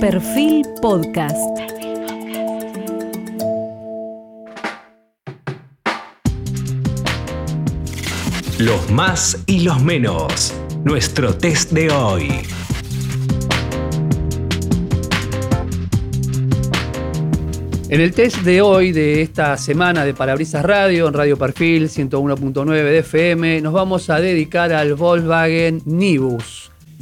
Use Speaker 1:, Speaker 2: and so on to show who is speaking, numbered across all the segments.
Speaker 1: Perfil Podcast.
Speaker 2: Los más y los menos. Nuestro test de hoy.
Speaker 3: En el test de hoy, de esta semana de Parabrisas Radio, en Radio Perfil 101.9 de FM, nos vamos a dedicar al Volkswagen Nibus.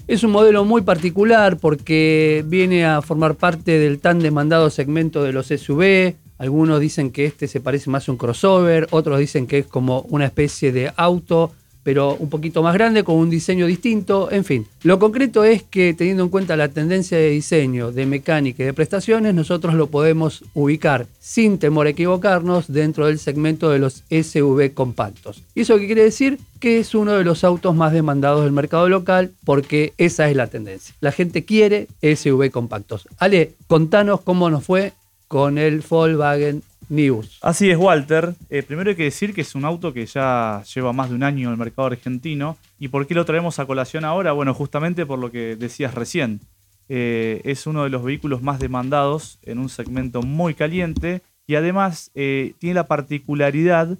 Speaker 3: Es un modelo muy particular porque viene a formar parte del tan demandado segmento de los SUV. Algunos dicen que este se parece más a un crossover, otros dicen que es como una especie de auto pero un poquito más grande, con un diseño distinto, en fin. Lo concreto es que teniendo en cuenta la tendencia de diseño, de mecánica y de prestaciones, nosotros lo podemos ubicar sin temor a equivocarnos dentro del segmento de los SUV compactos. ¿Y eso qué quiere decir? Que es uno de los autos más demandados del mercado local porque esa es la tendencia. La gente quiere SUV compactos. Ale, contanos cómo nos fue con el Volkswagen News.
Speaker 4: Así es, Walter. Eh, primero hay que decir que es un auto que ya lleva más de un año en el mercado argentino. ¿Y por qué lo traemos a colación ahora? Bueno, justamente por lo que decías recién. Eh, es uno de los vehículos más demandados en un segmento muy caliente y además eh, tiene la particularidad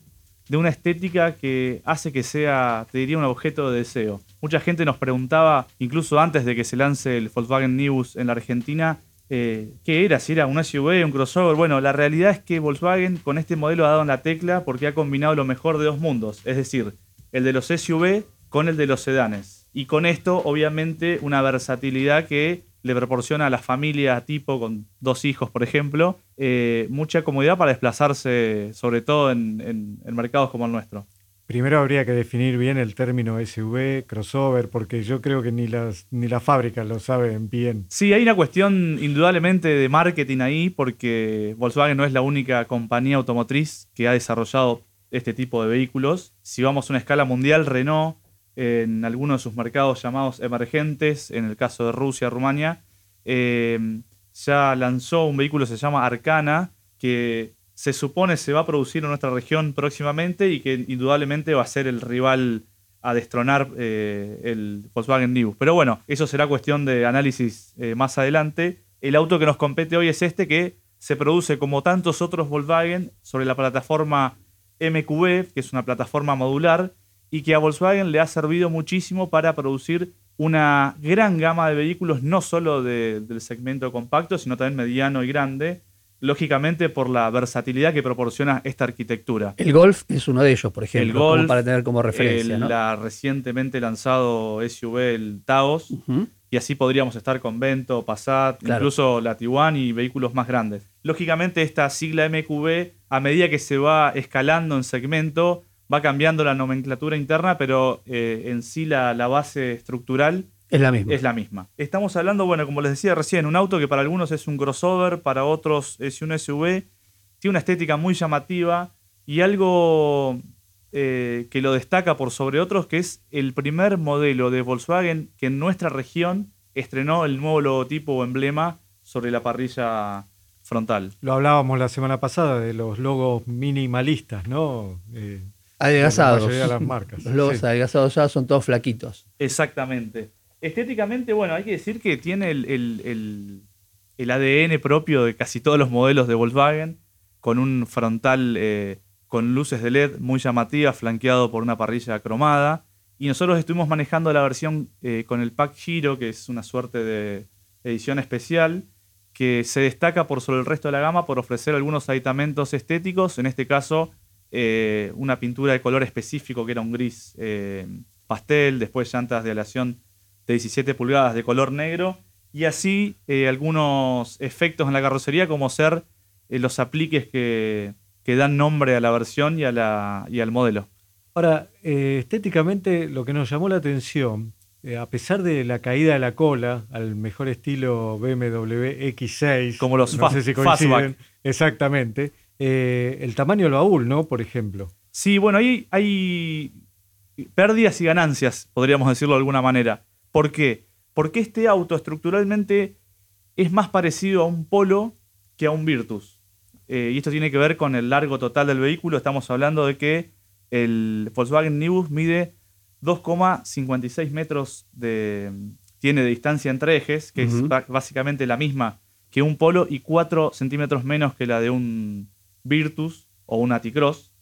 Speaker 4: de una estética que hace que sea, te diría, un objeto de deseo. Mucha gente nos preguntaba, incluso antes de que se lance el Volkswagen News en la Argentina, eh, qué era, si era un SUV, un crossover. Bueno, la realidad es que Volkswagen con este modelo ha dado en la tecla porque ha combinado lo mejor de dos mundos, es decir, el de los SUV con el de los sedanes. Y con esto, obviamente, una versatilidad que le proporciona a la familia tipo con dos hijos, por ejemplo, eh, mucha comodidad para desplazarse, sobre todo en mercados como el nuestro.
Speaker 5: Primero habría que definir bien el término SUV, crossover, porque yo creo que ni las, ni las fábricas lo saben bien.
Speaker 4: Sí, hay una cuestión indudablemente de marketing ahí, porque Volkswagen no es la única compañía automotriz que ha desarrollado este tipo de vehículos. Si vamos a una escala mundial, Renault, en algunos de sus mercados llamados emergentes, en el caso de Rusia, Rumania, eh, ya lanzó un vehículo que se llama Arcana, que se supone se va a producir en nuestra región próximamente y que indudablemente va a ser el rival a destronar eh, el Volkswagen Nibus. Pero bueno, eso será cuestión de análisis eh, más adelante. El auto que nos compete hoy es este que se produce como tantos otros Volkswagen sobre la plataforma MQB, que es una plataforma modular y que a Volkswagen le ha servido muchísimo para producir una gran gama de vehículos, no solo del segmento compacto, sino también mediano y grande, lógicamente por la versatilidad que proporciona esta arquitectura.
Speaker 3: El Golf es uno de ellos, por ejemplo,
Speaker 4: el Golf,
Speaker 3: para tener como referencia.
Speaker 4: El, La recientemente lanzado SUV, el Taos, y así podríamos estar con Vento, Passat, incluso la Tiguan y vehículos más grandes. Lógicamente esta sigla MQB, a medida que se va escalando en segmento, va cambiando la nomenclatura interna, pero eh, en sí la, la base estructural
Speaker 3: es la misma.
Speaker 4: Es la misma. Estamos hablando, bueno, como les decía recién, un auto que para algunos es un crossover, para otros es un SUV. Tiene una estética muy llamativa y algo eh, que lo destaca por sobre otros, que es el primer modelo de Volkswagen que en nuestra región estrenó el nuevo logotipo o emblema sobre la parrilla frontal.
Speaker 5: Lo hablábamos la semana pasada de los logos minimalistas, ¿no?
Speaker 3: Eh, adelgazados.
Speaker 5: De las marcas.
Speaker 3: Los logos adelgazados ya son todos flaquitos.
Speaker 4: Exactamente. Estéticamente, bueno, hay que decir que tiene el, ADN propio de casi todos los modelos de Volkswagen, con un frontal eh, con luces de LED muy llamativas, flanqueado por una parrilla cromada. Y nosotros estuvimos manejando la versión eh, con el Pack Giro, que es una suerte de edición especial, que se destaca por sobre el resto de la gama por ofrecer algunos aditamentos estéticos, en este caso eh, una pintura de color específico que era un gris pastel, después llantas de aleación de 17 pulgadas de color negro y así eh, algunos efectos en la carrocería como ser eh, los apliques que, dan nombre a la versión y, a la, y al modelo.
Speaker 5: Ahora, eh, estéticamente lo que nos llamó la atención, a pesar de la caída de la cola al mejor estilo BMW X6,
Speaker 4: como los no
Speaker 5: exactamente, el tamaño del baúl, ¿no? Por ejemplo.
Speaker 4: Sí, bueno, ahí hay pérdidas y ganancias, podríamos decirlo de alguna manera. ¿Por qué? Porque este auto estructuralmente es más parecido a un Polo que a un Virtus. Eh, y esto tiene que ver con el largo total del vehículo. Estamos hablando de que el Volkswagen Nibus mide 2,56 metros de. tiene de distancia entre ejes, que es básicamente la misma que un Polo y 4 centímetros menos que la de un Virtus o un Aticross.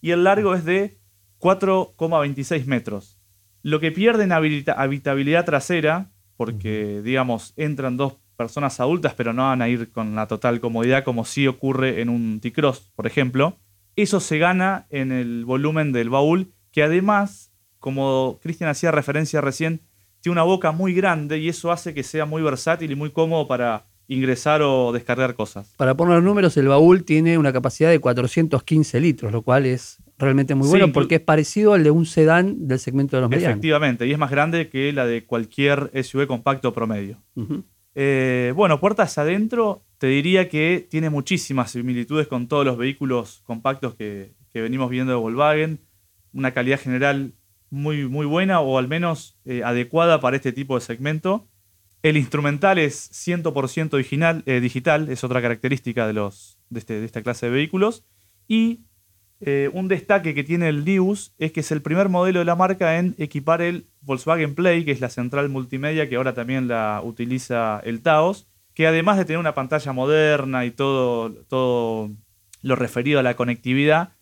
Speaker 4: Y el largo es de 4,26 metros. Lo que pierde en habilita- habitabilidad trasera, porque, digamos, entran dos personas adultas, pero no van a ir con la total comodidad, como sí ocurre en un T-Cross, por ejemplo. Eso se gana en el volumen del baúl, que además, como Cristian hacía referencia recién, tiene una boca muy grande y eso hace que sea muy versátil y muy cómodo para ingresar o descargar cosas.
Speaker 3: Para poner los números, el baúl tiene una capacidad de 415 litros, lo cual es realmente muy bueno porque es parecido al de un sedán del segmento de los medianos.
Speaker 4: Efectivamente, y es más grande que la de cualquier SUV compacto promedio. Eh, bueno, puertas adentro, te diría que tiene muchísimas similitudes con todos los vehículos compactos que, que venimos viendo de Volkswagen. Una calidad general muy, muy buena o al menos eh, adecuada para este tipo de segmento. El instrumental es 100% digital, eh, digital, es otra característica de, los, de, este- de esta clase de vehículos. Y eh, un destaque que tiene el Dius es que es el primer modelo de la marca en equipar el Volkswagen Play, que es la central multimedia que ahora también la utiliza el Taos, que además de tener una pantalla moderna y todo, todo lo referido a la conectividad,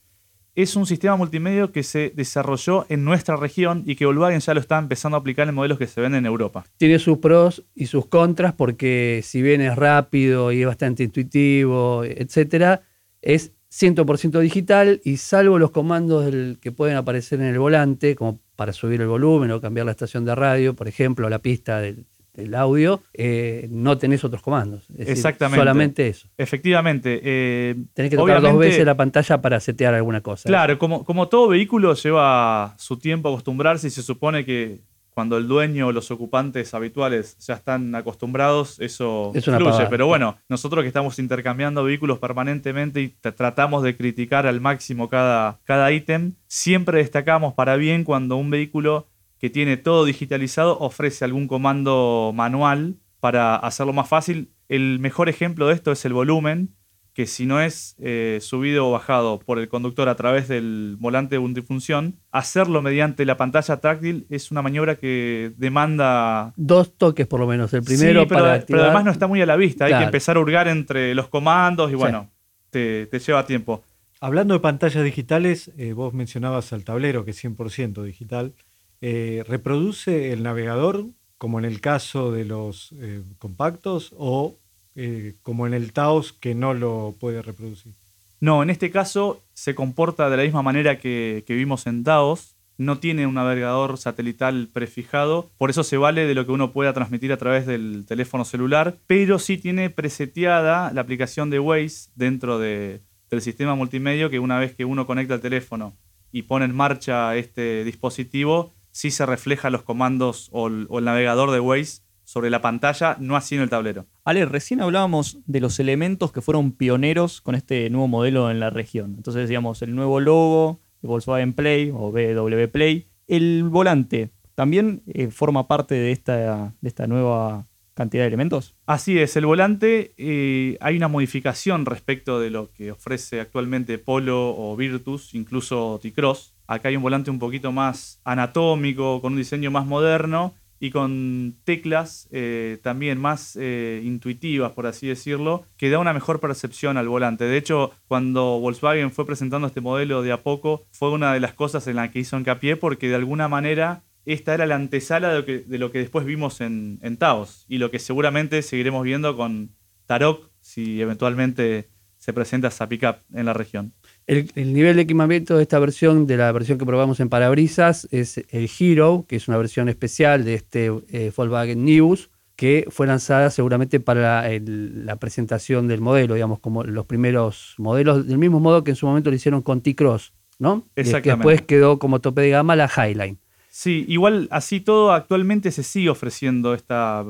Speaker 4: es un sistema multimedia que se desarrolló en nuestra región y que Volkswagen ya lo está empezando a aplicar en modelos que se venden en Europa.
Speaker 3: Tiene sus pros y sus contras porque si bien es rápido y es bastante intuitivo, etcétera, es 100% digital y salvo los comandos del- que pueden aparecer en el volante, como para subir el volumen o cambiar la estación de radio, por ejemplo, la pista del, del audio, eh, no tenés otros comandos. Es decir,
Speaker 4: Exactamente.
Speaker 3: solamente eso.
Speaker 4: Efectivamente. eh,
Speaker 3: Tenés que tocar dos veces la pantalla para setear alguna cosa.
Speaker 4: Claro, como, como todo vehículo lleva su tiempo acostumbrarse y se supone que cuando el dueño o los ocupantes habituales ya están acostumbrados, eso
Speaker 3: Es
Speaker 4: fluye.
Speaker 3: pavada.
Speaker 4: Pero bueno, nosotros que estamos intercambiando vehículos permanentemente y tra- tratamos de criticar al máximo cada, cada ítem, siempre destacamos para bien cuando un vehículo que tiene todo digitalizado ofrece algún comando manual para hacerlo más fácil. El mejor ejemplo de esto es el volumen, que si no es eh, subido o bajado por el conductor a través del volante multifunción, hacerlo mediante la pantalla táctil es una maniobra que demanda...
Speaker 3: Dos toques por lo menos. El primero
Speaker 4: Sí, pero,
Speaker 3: para
Speaker 4: pero
Speaker 3: activar.
Speaker 4: además no está muy a la vista, hay que empezar a hurgar entre los comandos y
Speaker 3: Sí.
Speaker 4: bueno, te, te lleva tiempo.
Speaker 5: Hablando de pantallas digitales, eh, vos mencionabas al tablero, que es 100% digital. Eh, ¿Reproduce el navegador, como en el caso de los eh, compactos, o eh, como en el Taos, que no lo puede reproducir?
Speaker 4: No, en este caso se comporta de la misma manera que, vimos en Taos. No tiene un navegador satelital prefijado, por eso se vale de lo que uno pueda transmitir a través del teléfono celular, pero sí tiene preseteada la aplicación de Waze dentro de- del sistema multimedia que una vez que uno conecta el teléfono y pone en marcha este dispositivo, sí se refleja los comandos o el, o el navegador de Waze sobre la pantalla, no así en el tablero.
Speaker 1: Ale, recién hablábamos de los elementos que fueron pioneros con este nuevo modelo en la región. Entonces, digamos, el nuevo logo, el Volkswagen Play o BW Play. El volante también eh, forma parte de esta, de esta nueva cantidad de elementos.
Speaker 4: Así es, el volante eh, hay una modificación respecto de lo que ofrece actualmente Polo o Virtus, incluso T-Cross. Acá hay un volante un poquito más anatómico, con un diseño más moderno y con teclas eh, también más eh, intuitivas, por así decirlo, que da una mejor percepción al volante. De hecho, cuando Volkswagen fue presentando este modelo de a poco, fue una de las cosas en la que hizo hincapié porque de alguna manera esta era la antesala de lo que, después vimos en, en Taos y lo que seguramente seguiremos viendo con Tarok si eventualmente se presenta esa pickup en la región.
Speaker 3: El, el nivel de equipamiento de esta versión, de la versión que probamos en parabrisas, es el Hero, que es una versión especial de este eh, Volkswagen Nibus, que fue lanzada seguramente para el- la presentación del modelo, digamos, como los primeros modelos, del mismo modo que en su momento lo hicieron con T-Cross, ¿no? Y que
Speaker 4: Exactamente.
Speaker 3: después quedó como tope de gama la Highline.
Speaker 4: Sí, igual así todo actualmente se sigue ofreciendo esta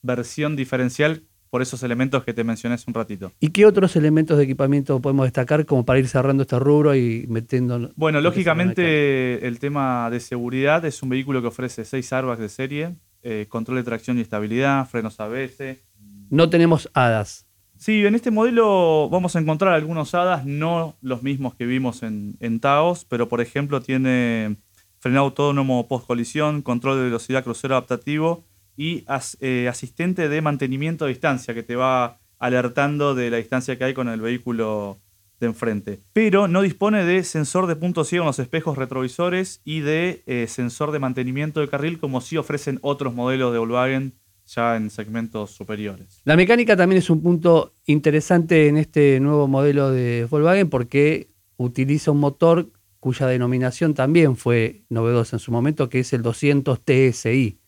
Speaker 4: versión diferencial por esos elementos que te mencioné hace un ratito.
Speaker 3: ¿Y qué otros elementos de equipamiento podemos destacar como para ir cerrando este rubro y metiendo...
Speaker 4: Bueno, lógicamente el tema de seguridad es un vehículo que ofrece seis airbags de serie, eh, control de tracción y estabilidad, frenos ABS.
Speaker 3: No tenemos hadas.
Speaker 4: Sí, en este modelo vamos a encontrar algunos hadas, no los mismos que vimos en, en Taos, pero por ejemplo tiene frenado autónomo post colisión, control de velocidad crucero adaptativo y eh, asistente de mantenimiento a distancia que te va alertando de la distancia que hay con el vehículo de enfrente. Pero no dispone de sensor de punto ciego en los espejos retrovisores y de eh, sensor de mantenimiento de carril como sí ofrecen otros modelos de Volkswagen ya en segmentos superiores.
Speaker 3: La mecánica también es un punto interesante en este nuevo modelo de Volkswagen porque utiliza un motor cuya denominación también fue novedosa en su momento, que es el 200 TSI.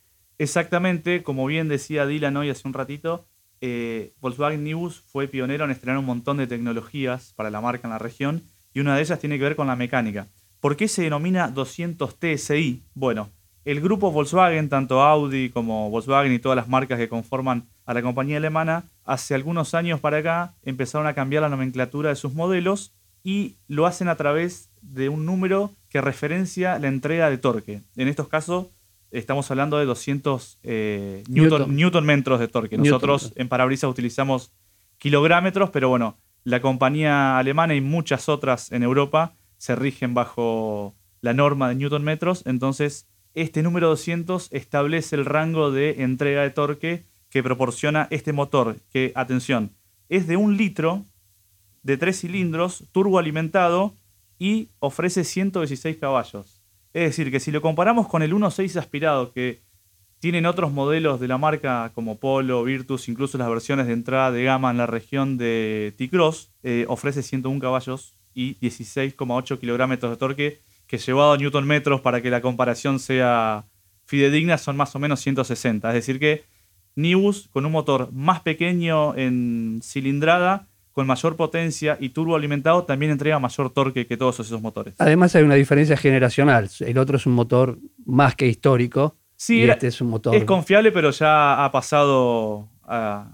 Speaker 4: Exactamente, como bien decía Dylan hoy hace un ratito, eh, Volkswagen Nibus fue pionero en estrenar un montón de tecnologías para la marca en la región y una de ellas tiene que ver con la mecánica. ¿Por qué se denomina 200 TSI? Bueno, el grupo Volkswagen, tanto Audi como Volkswagen y todas las marcas que conforman a la compañía alemana, hace algunos años para acá empezaron a cambiar la nomenclatura de sus modelos y lo hacen a través de un número que referencia la entrega de torque. En estos casos estamos hablando de 200 eh, newton, metros de torque. Nosotros en parabrisas utilizamos kilográmetros, pero bueno, la compañía alemana y muchas otras en Europa se rigen bajo la norma de newton metros. Entonces, este número 200 establece el rango de entrega de torque que proporciona este motor, que, atención, es de un litro de tres cilindros, turboalimentado y ofrece 116 caballos. Es decir, que si lo comparamos con el 1.6 aspirado que tienen otros modelos de la marca como Polo, Virtus, incluso las versiones de entrada de gama en la región de T-Cross, eh, ofrece 101 caballos y 16,8 kilogramos de torque, que llevado a newton metros para que la comparación sea fidedigna son más o menos 160. Es decir que Nibus con un motor más pequeño en cilindrada con mayor potencia y turbo alimentado también entrega mayor torque que todos esos motores.
Speaker 3: Además hay una diferencia generacional. El otro es un motor más que histórico.
Speaker 4: Sí, este es un motor. Es confiable, pero ya ha pasado a,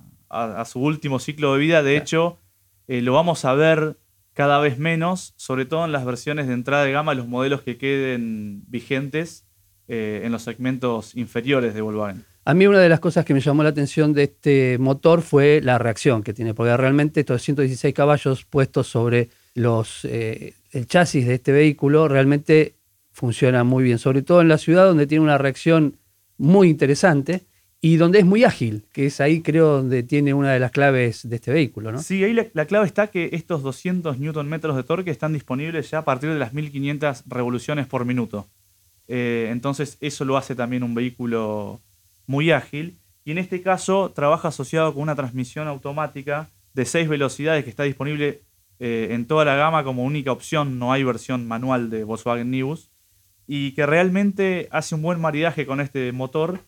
Speaker 4: su último ciclo de vida. De hecho, eh, lo vamos a ver cada vez menos, sobre todo en las versiones de entrada de gama, los modelos que queden vigentes eh, en los segmentos inferiores de Volkswagen.
Speaker 3: A mí una de las cosas que me llamó la atención de este motor fue la reacción que tiene, porque realmente estos 116 caballos puestos sobre eh, el chasis de este vehículo realmente funciona muy bien, sobre todo en la ciudad donde tiene una reacción muy interesante y donde es muy ágil, que es ahí creo donde tiene una de las claves de este vehículo. ¿no?
Speaker 4: Sí, ahí la, clave está que estos 200 Nm de torque están disponibles ya a partir de las 1500 revoluciones por minuto. Eh, entonces eso lo hace también un vehículo muy ágil. Y en este caso trabaja asociado con una transmisión automática de 6 velocidades que está disponible eh, en toda la gama como única opción. No hay versión manual de Volkswagen Nibus. Y que realmente hace un buen maridaje con este motor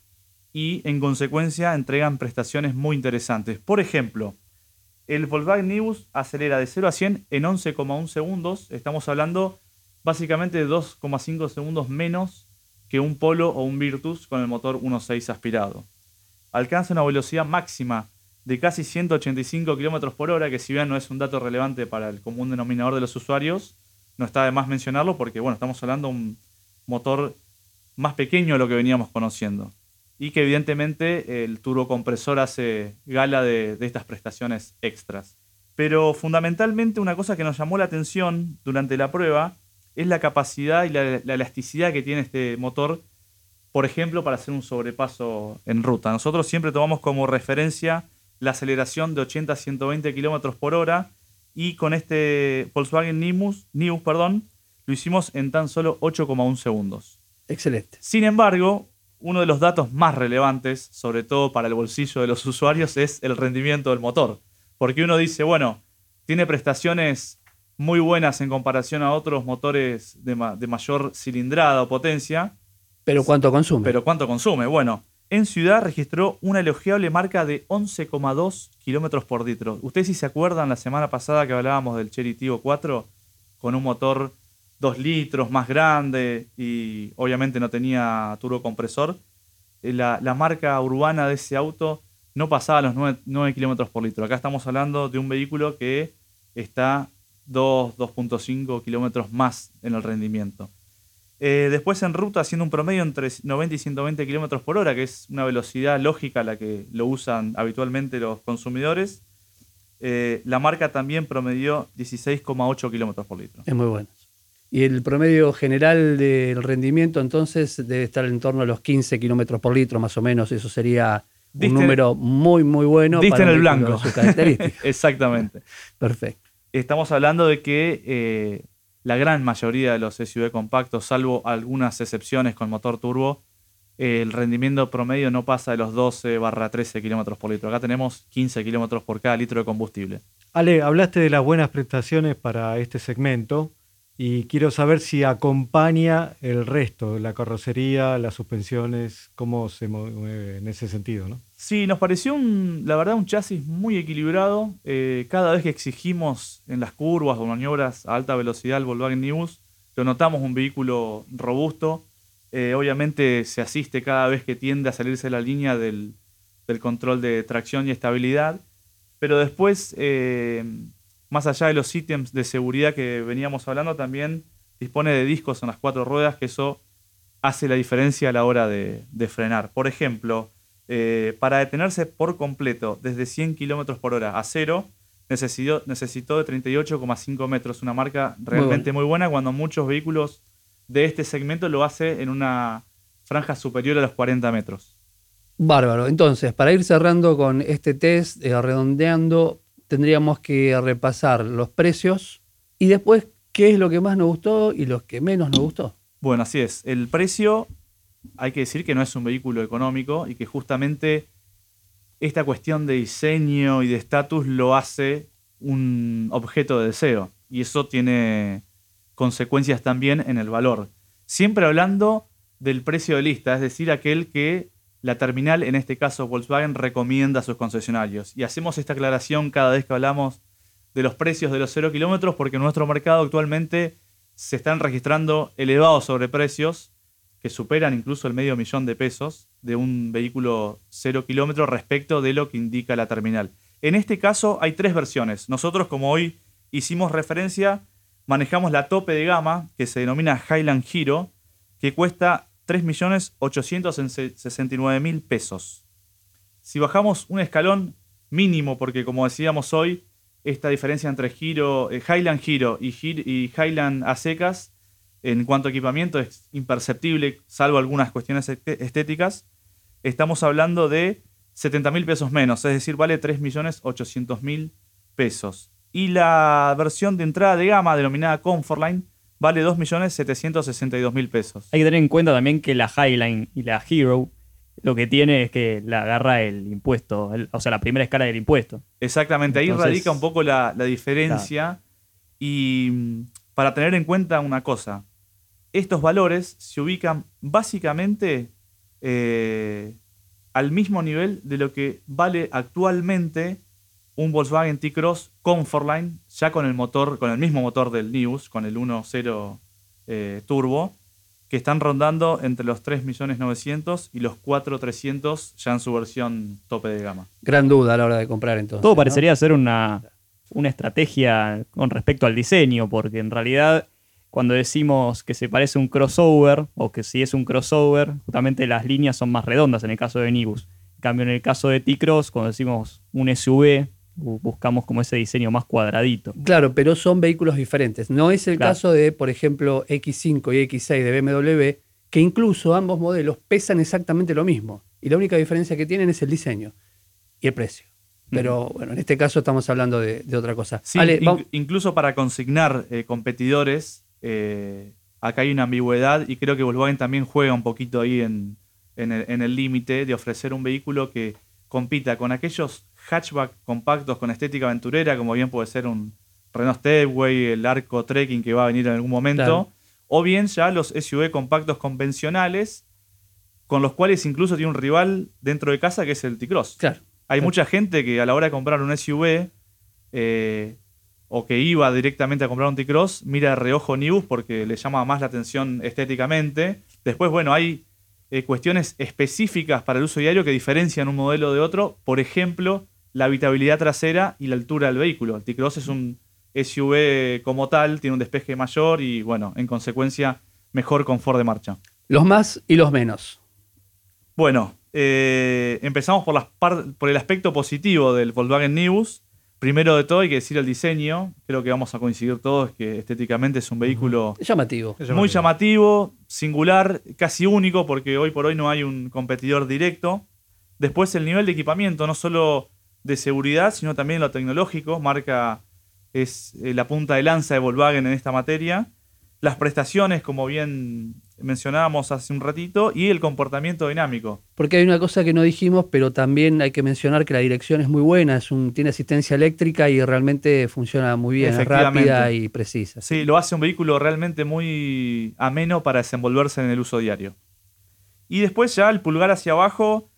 Speaker 4: y en consecuencia entregan prestaciones muy interesantes. Por ejemplo, el Volkswagen Nibus acelera de 0 a 100 en 11,1 segundos. Estamos hablando básicamente de 2,5 segundos menos que un Polo o un Virtus con el motor 1.6 aspirado. Alcanza una velocidad máxima de casi 185 km por hora, que si bien no es un dato relevante para el común denominador de los usuarios, no está de más mencionarlo porque bueno, estamos hablando de un motor más pequeño de lo que veníamos conociendo. Y que evidentemente el turbocompresor hace gala de, de estas prestaciones extras. Pero fundamentalmente una cosa que nos llamó la atención durante la prueba es la capacidad y la, elasticidad que tiene este motor, por ejemplo, para hacer un sobrepaso en ruta. Nosotros siempre tomamos como referencia la aceleración de 80 a 120 km por hora y con este Volkswagen Nimbus, Nibus perdón, lo hicimos en tan solo 8,1 segundos.
Speaker 3: Excelente.
Speaker 4: Sin embargo, uno de los datos más relevantes, sobre todo para el bolsillo de los usuarios, es el rendimiento del motor. Porque uno dice, bueno, tiene prestaciones muy buenas en comparación a otros motores de, mayor cilindrada o potencia.
Speaker 3: Pero ¿cuánto consume?
Speaker 4: Pero ¿cuánto consume? Bueno, en ciudad registró una elogiable marca de 11,2 kilómetros por litro. Ustedes si se acuerdan la semana pasada que hablábamos del Cherry Tiggo 4 con un motor 2 litros más grande y obviamente no tenía turbocompresor. Eh, la, la marca urbana de ese auto no pasaba los 9, 9 kilómetros por litro. Acá estamos hablando de un vehículo que está 2, 2.5 kilómetros más en el rendimiento. Eh, después en ruta haciendo un promedio entre 90 y 120 kilómetros por hora, que es una velocidad lógica a la que lo usan habitualmente los consumidores. Eh, la marca también promedió 16,8 kilómetros por litro.
Speaker 3: Es muy bueno. Y el promedio general del rendimiento entonces debe estar en torno a los 15 kilómetros por litro, más o menos. Eso sería un número muy, muy bueno.
Speaker 4: diste
Speaker 3: para
Speaker 4: en el blanco.
Speaker 3: sus características.
Speaker 4: Exactamente.
Speaker 3: Perfecto.
Speaker 4: Estamos hablando de que eh, la gran mayoría de los SUV compactos, salvo algunas excepciones con motor turbo, eh, el rendimiento promedio no pasa de los 12 barra 13 kilómetros por litro. Acá tenemos 15 kilómetros por cada litro de combustible.
Speaker 5: Ale, hablaste de las buenas prestaciones para este segmento y quiero saber si acompaña el resto, la carrocería, las suspensiones, cómo se mueve en ese sentido, ¿no?
Speaker 4: Sí, nos pareció un, la verdad un chasis muy equilibrado. Eh, cada vez que exigimos en las curvas o maniobras a alta velocidad el Volkswagen Nibus, lo notamos un vehículo robusto. Eh, obviamente se asiste cada vez que tiende a salirse la línea del, del control de tracción y estabilidad. Pero después, eh, más allá de los ítems de seguridad que veníamos hablando, también dispone de discos en las cuatro ruedas, que eso hace la diferencia a la hora de, de frenar. Por ejemplo, eh, para detenerse por completo desde 100 km por hora a cero, necesitó, necesitó de 38,5 metros, una marca realmente muy buena. cuando muchos vehículos de este segmento lo hace en una franja superior a los 40 metros.
Speaker 3: Bárbaro. Entonces, para ir cerrando con este test, eh, redondeando, tendríamos que repasar los precios y después qué es lo que más nos gustó y lo que menos nos gustó.
Speaker 4: Bueno, así es. El precio, hay que decir que no es un vehículo económico y que justamente esta cuestión de diseño y de estatus lo hace un objeto de deseo. Y eso tiene consecuencias también en el valor. Siempre hablando del precio de lista, es decir, aquel que la terminal, en este caso Volkswagen, recomienda a sus concesionarios. Y hacemos esta aclaración cada vez que hablamos de los precios de los cero kilómetros porque en nuestro mercado actualmente se están registrando elevados sobreprecios que superan incluso el medio millón de pesos de un vehículo cero kilómetro respecto de lo que indica la terminal. En este caso hay tres versiones. Nosotros, como hoy hicimos referencia, manejamos la tope de gama que se denomina Highland Hero, que cuesta 3.869.000 pesos. Si bajamos un escalón mínimo, porque como decíamos hoy, esta diferencia entre eh, Highland Hi- y Highland a secas, en cuanto a equipamiento, es imperceptible, salvo algunas cuestiones este- estéticas. Estamos hablando de 70 mil pesos menos, es decir, vale 3.800.000 pesos. Y la versión de entrada de gama, denominada Comfortline, vale 2.762.000 pesos.
Speaker 1: Hay que tener en cuenta también que la Highline y la Hero lo que tiene es que la agarra el impuesto, el- o sea, la primera escala del impuesto.
Speaker 4: Exactamente, ahí
Speaker 1: Entonces-
Speaker 4: radica un poco la, la diferencia. Y mm, para tener en cuenta una cosa, estos valores se ubican básicamente eh, al mismo nivel de lo que vale actualmente un Volkswagen T-Cross Comfortline, ya con el motor, con el mismo motor del News, con el 1.0 eh, turbo, que están rondando entre los 3.900.000 y los 4.300.000 ya en su versión tope de gama.
Speaker 3: Gran duda a la hora de comprar entonces.
Speaker 1: Todo
Speaker 3: ¿no?
Speaker 1: parecería ser una, una estrategia con respecto al diseño, porque en realidad cuando decimos que se parece a un crossover, o que si es un crossover, justamente las líneas son más redondas en el caso de Nibus. En cambio, en el caso de T-Cross, cuando decimos un SUV, buscamos como ese diseño más cuadradito.
Speaker 3: Claro, pero son vehículos diferentes. No es el
Speaker 1: Claro.
Speaker 3: caso de, por ejemplo, X5 y X6 de BMW, que incluso ambos modelos pesan exactamente lo mismo. Y la única diferencia que tienen es el diseño y el precio. Pero bueno, en este caso estamos hablando de, de otra cosa.
Speaker 4: Sí,
Speaker 3: Ale,
Speaker 4: inc-
Speaker 3: vam-
Speaker 4: incluso para consignar eh, competidores, eh, acá hay una ambigüedad y creo que Volkswagen también juega un poquito ahí en, en el en el límite de ofrecer un vehículo que compita con aquellos hatchback compactos con estética aventurera, como bien puede ser un Renault Stepway, el Arco Trekking que va a venir en algún momento,
Speaker 3: Claro.
Speaker 4: o bien ya los SUV compactos convencionales, con los cuales incluso tiene un rival dentro de casa que es el T-Cross.
Speaker 3: claro.
Speaker 4: Hay
Speaker 3: Claro.
Speaker 4: mucha gente que a la hora de comprar un SUV eh, o que iba directamente a comprar un T-Cross mira de reojo Nibus porque le llama más la atención estéticamente. Después, bueno, hay eh, cuestiones específicas para el uso diario que diferencian un modelo de otro. Por ejemplo, la habitabilidad trasera y la altura del vehículo. El T-Cross es un SUV como tal, tiene un despeje mayor y, bueno, en consecuencia, mejor confort de marcha.
Speaker 3: Los más y los menos.
Speaker 4: Bueno, eh, empezamos por, las par- por el aspecto positivo del Volkswagen Nibus. Primero de todo hay que decir el diseño. Creo que vamos a coincidir todos que estéticamente es un vehículo
Speaker 3: Llamativo.
Speaker 4: Muy llamativo, singular, casi único, porque hoy por hoy no hay un competidor directo. Después el nivel de equipamiento, no solo de seguridad, sino también lo tecnológico. Marca es eh, la punta de lanza de Volkswagen en esta materia. Las prestaciones, como bien mencionábamos hace un ratito, y el comportamiento dinámico.
Speaker 3: Porque hay una cosa que no dijimos, pero también hay que mencionar que la dirección es muy buena, es un, tiene asistencia eléctrica y realmente funciona muy bien, es rápida y precisa.
Speaker 4: Sí, lo hace un vehículo realmente muy ameno para desenvolverse en el uso diario. Y después ya el pulgar hacia abajo,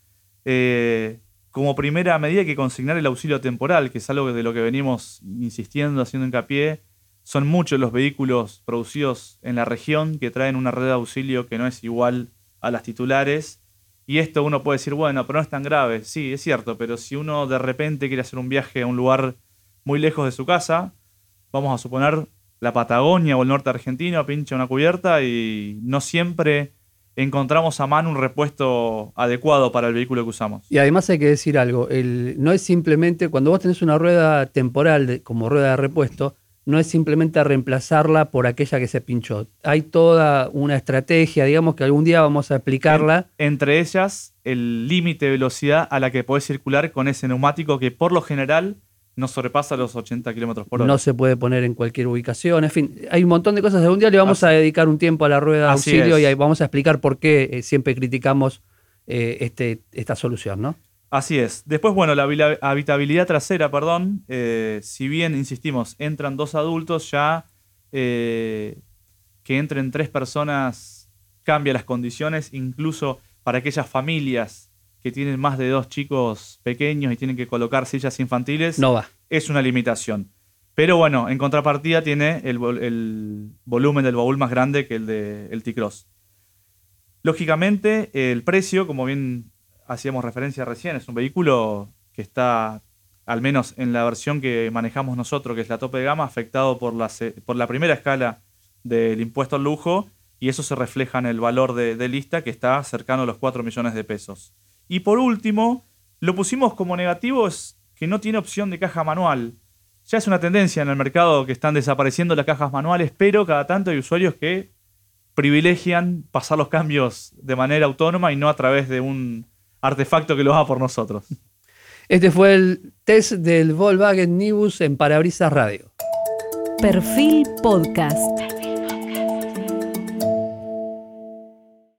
Speaker 4: eh, como primera medida hay que consignar el auxilio temporal, que es algo de lo que venimos insistiendo, haciendo hincapié. Son muchos los vehículos producidos en la región que traen una red de auxilio que no es igual a las titulares. Y esto uno puede decir, bueno, pero no es tan grave. Sí, es cierto, pero si uno de repente quiere hacer un viaje a un lugar muy lejos de su casa, vamos a suponer la Patagonia o el norte argentino, pincha una cubierta y no siempre encontramos a mano un repuesto adecuado para el vehículo que usamos.
Speaker 3: Y además hay que decir algo, el- no es simplemente, cuando vos tenés una rueda temporal de- como rueda de repuesto, no es simplemente reemplazarla por aquella que se pinchó. Hay toda una estrategia, digamos que algún día vamos a explicarla.
Speaker 4: Entre ellas, el límite de velocidad a la que podés circular con ese neumático que por lo general no sobrepasa los 80 kilómetros por hora.
Speaker 3: No se puede poner en cualquier ubicación. En fin, hay un montón de cosas. Algún día le vamos
Speaker 4: Así-
Speaker 3: a dedicar un tiempo a la rueda de auxilio
Speaker 4: es.
Speaker 3: y ahí vamos a explicar por qué eh, siempre criticamos eh, este, esta solución, ¿no?
Speaker 4: Así es. Después, bueno, la habitabilidad trasera, perdón, eh, si bien, insistimos, entran dos adultos, ya que entren tres personas cambia las condiciones, incluso para aquellas familias que tienen más de dos chicos pequeños y tienen que colocar sillas infantiles,
Speaker 3: No va.
Speaker 4: es una limitación. Pero bueno, en contrapartida tiene el, vol- el volumen del baúl más grande que el de el T-Cross. Lógicamente, el precio, como bien hacíamos referencia recién, es un vehículo que está, al menos en la versión que manejamos nosotros, que es la tope de gama, afectado por la, por la primera escala del impuesto al lujo, y eso se refleja en el valor de, de lista, que está cercano a los 4 millones de pesos. Y por último, lo pusimos como negativo, es que no tiene opción de caja manual. Ya es una tendencia en el mercado que están desapareciendo las cajas manuales, pero cada tanto hay usuarios que privilegian pasar los cambios de manera autónoma y no a través de un artefacto que lo haga por nosotros.
Speaker 3: Este fue el test del Volkswagen Nibus en Parabrisas Radio.
Speaker 6: Perfil Podcast.